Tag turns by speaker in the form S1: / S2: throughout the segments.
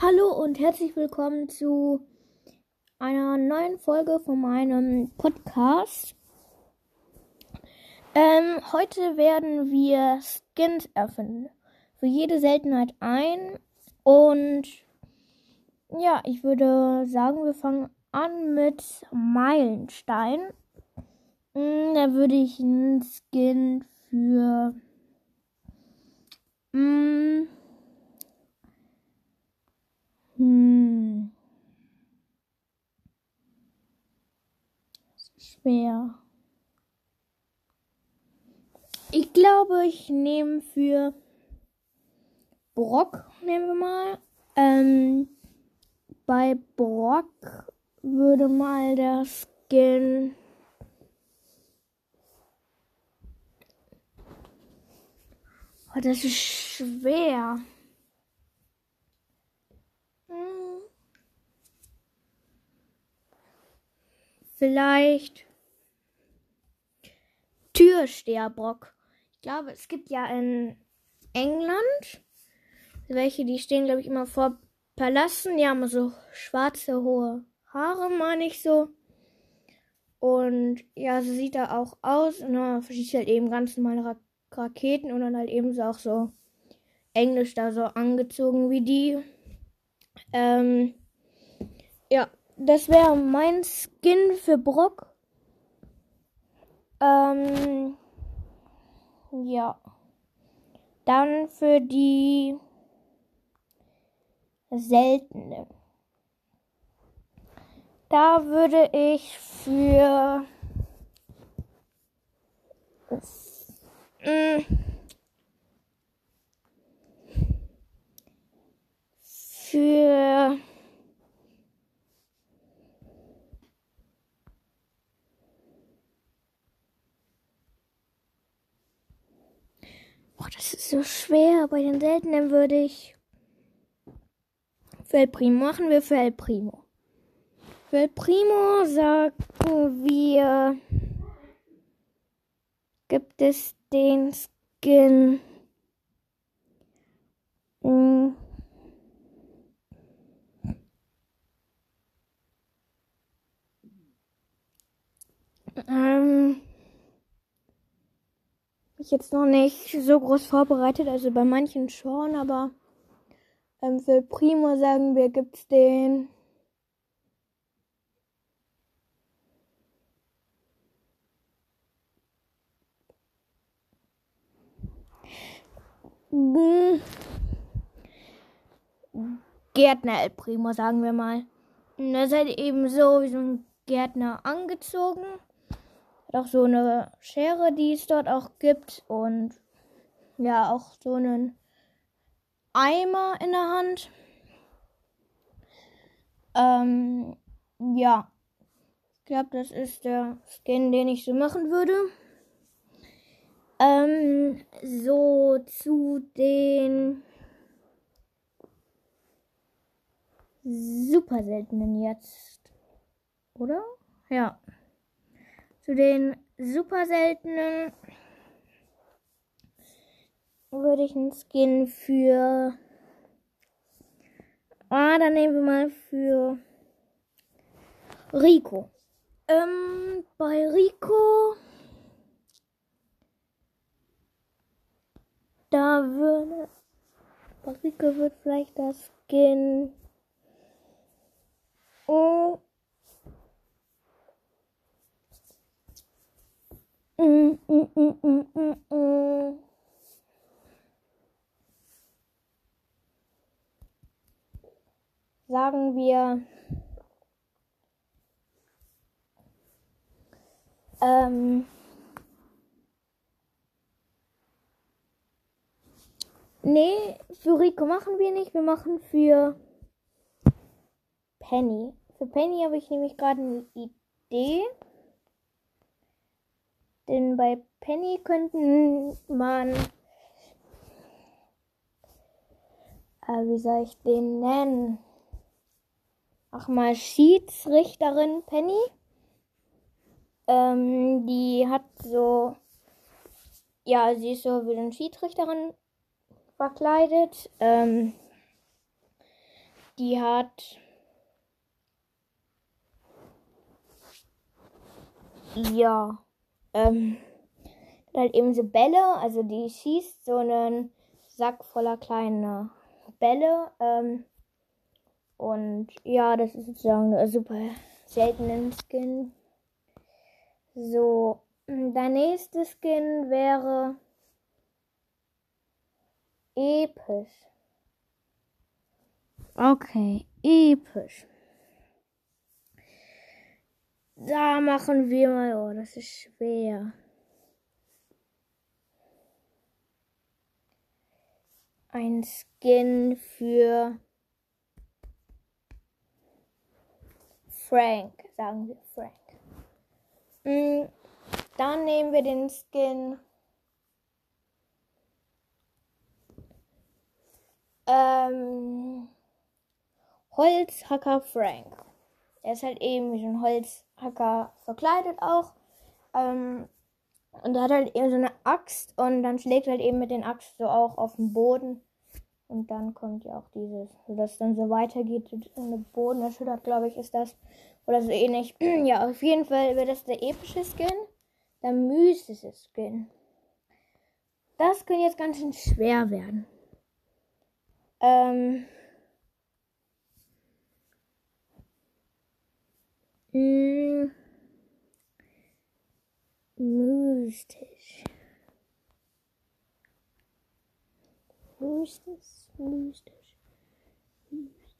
S1: Hallo und herzlich willkommen zu einer neuen Folge von meinem Podcast. Ähm, heute werden wir Skins öffnen. Für jede Seltenheit ein. Und ja, ich würde sagen, wir fangen an mit Meilenstein. Hm, da würde ich einen Skin für. Mh, hm. Schwer. Ich glaube, ich nehme für Brock, nehmen wir mal. Ähm, bei Brock würde mal der Skin. Oh, das ist schwer. Vielleicht Türsteherbrock. Ich glaube, es gibt ja in England welche, die stehen, glaube ich, immer vor Palästen. Die haben so schwarze, hohe Haare, meine ich so. Und ja, so sieht er auch aus. Und dann verschießt halt eben ganz normale Ra Raketen und dann halt eben so auch so Englisch da so angezogen wie die. Ähm, ja, das wäre mein Skin für Brock. Ähm, ja. Dann für die seltene. Da würde ich für mm, für Boah, das ist so schwer. Bei den seltenen würde ich für El Primo machen wir für El Primo. Für El Primo sagen wir, gibt es den Skin. Hm. Ähm, ich jetzt noch nicht so groß vorbereitet, also bei manchen schon, aber ähm, für Primo sagen wir, gibt's den. Gärtner El Primo, sagen wir mal. Und er halt eben so wie so ein Gärtner angezogen. Hat auch so eine Schere, die es dort auch gibt. Und ja, auch so einen Eimer in der Hand. Ähm, ja. Ich glaube, das ist der Skin, den ich so machen würde. Ähm, so zu den super seltenen jetzt. Oder? Ja. Zu den super seltenen würde ich einen Skin für. Ah, dann nehmen wir mal für Rico. Ähm, bei Rico. Da würde. Bei Rico wird vielleicht das Skin. Oh. Sagen wir, ähm, nee, für Rico machen wir nicht, wir machen für Penny. Für Penny habe ich nämlich gerade eine Idee. Denn bei Penny könnten man. Äh, wie soll ich den nennen? ach mal Schiedsrichterin Penny. Ähm, die hat so, ja, sie ist so wie eine Schiedsrichterin verkleidet. Ähm, die hat ja ähm, halt eben so Bälle, also die schießt so einen Sack voller kleiner Bälle. Ähm, und ja, das ist sozusagen ein super seltenen Skin. So, der nächste Skin wäre episch. Okay, episch. Da machen wir mal, oh, das ist schwer. Ein Skin für Frank, sagen wir Frank. Mm, dann nehmen wir den Skin ähm, Holzhacker Frank. Er ist halt eben wie so ein Holzhacker verkleidet auch. Ähm, und er hat halt eben so eine Axt und dann schlägt er halt eben mit den Axt so auch auf den Boden. Und dann kommt ja auch dieses, sodass es dann so weitergeht. Eine Boden erschüttert, glaube ich, ist das. Oder so ähnlich. ja, auf jeden Fall wäre das der epische Skin. Der mystische Skin. Das könnte jetzt ganz schön schwer werden. Ähm. Mh, mystisch. Mystisch, mystisch. mystisch.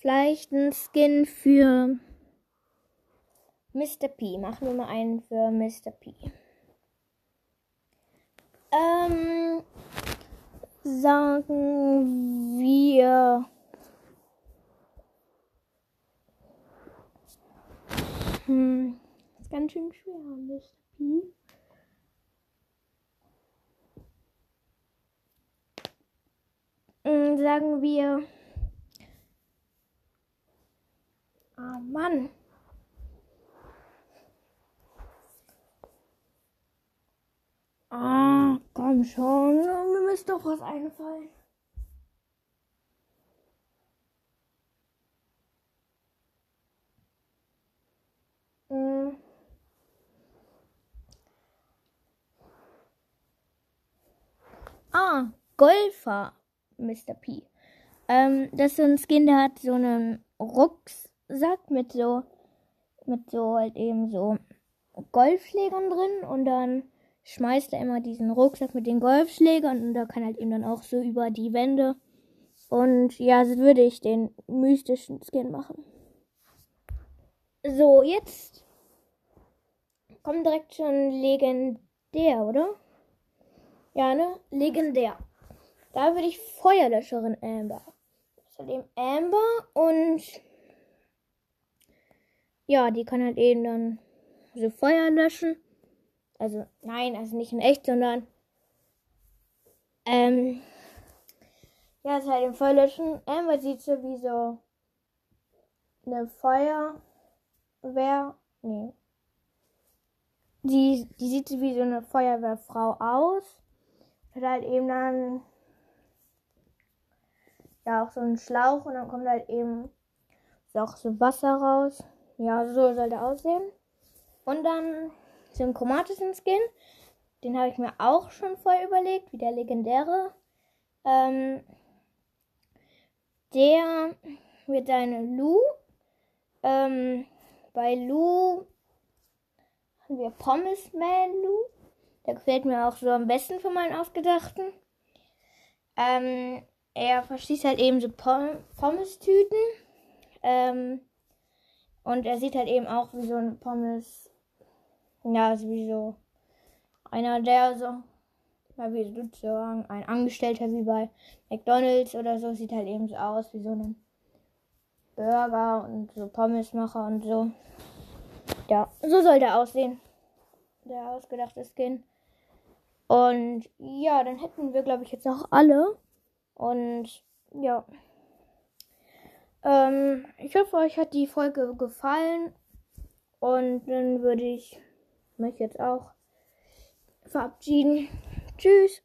S1: Vielleicht ein Skin für Mr. P. Machen wir mal einen für Mr. P. Ähm, sagen wir. Hm, ist ganz schön schwer, Mr. P. Hm, sagen wir. Ah, Mann. Ah, komm schon. Mir müsste doch was einfallen. Hm. Ah, Golfer, Mr. P. Ähm, das ist so ein Skin, der hat so einen Rucksack mit so, mit so halt eben so Golfschlägern drin und dann schmeißt er immer diesen Rucksack mit den Golfschlägern und da kann halt eben dann auch so über die Wände. Und ja, so würde ich den mystischen Skin machen. So, jetzt kommt direkt schon legendär, oder? Ja, ne? Legendär. Da würde ich Feuerlöscherin Amber. Eben Amber und ja, die kann halt eben dann so Feuer löschen. Also, nein, also nicht in echt, sondern. Ähm. Ja, ist halt im Feuerlöschen. Amber sieht so wie so. Eine Feuerwehr. Nee. Die, die sieht so wie so eine Feuerwehrfrau aus. Hat halt eben dann. Ja, auch so einen Schlauch und dann kommt halt eben auch so Wasser raus. Ja, so soll der aussehen. Und dann so chromatischen Skin. Den habe ich mir auch schon vorher überlegt, wie der legendäre. Ähm, der wird eine Lu. Ähm, bei Lu haben wir Pommes Man Lu. Der gefällt mir auch so am besten von meinen ausgedachten. Ähm, er verschießt halt eben so Pom Pommes-Tüten. Ähm, und er sieht halt eben auch wie so ein Pommes ja, sowieso. Einer, der so, ja, wie sozusagen ein Angestellter wie bei McDonalds oder so, sieht halt eben so aus wie so ein Burger und so Pommesmacher und so. Ja, so soll der aussehen. Der ausgedachte Skin. Und ja, dann hätten wir, glaube ich, jetzt auch alle. Und ja. Ähm, ich hoffe, euch hat die Folge gefallen. Und dann würde ich mich jetzt auch verabschieden. Tschüss.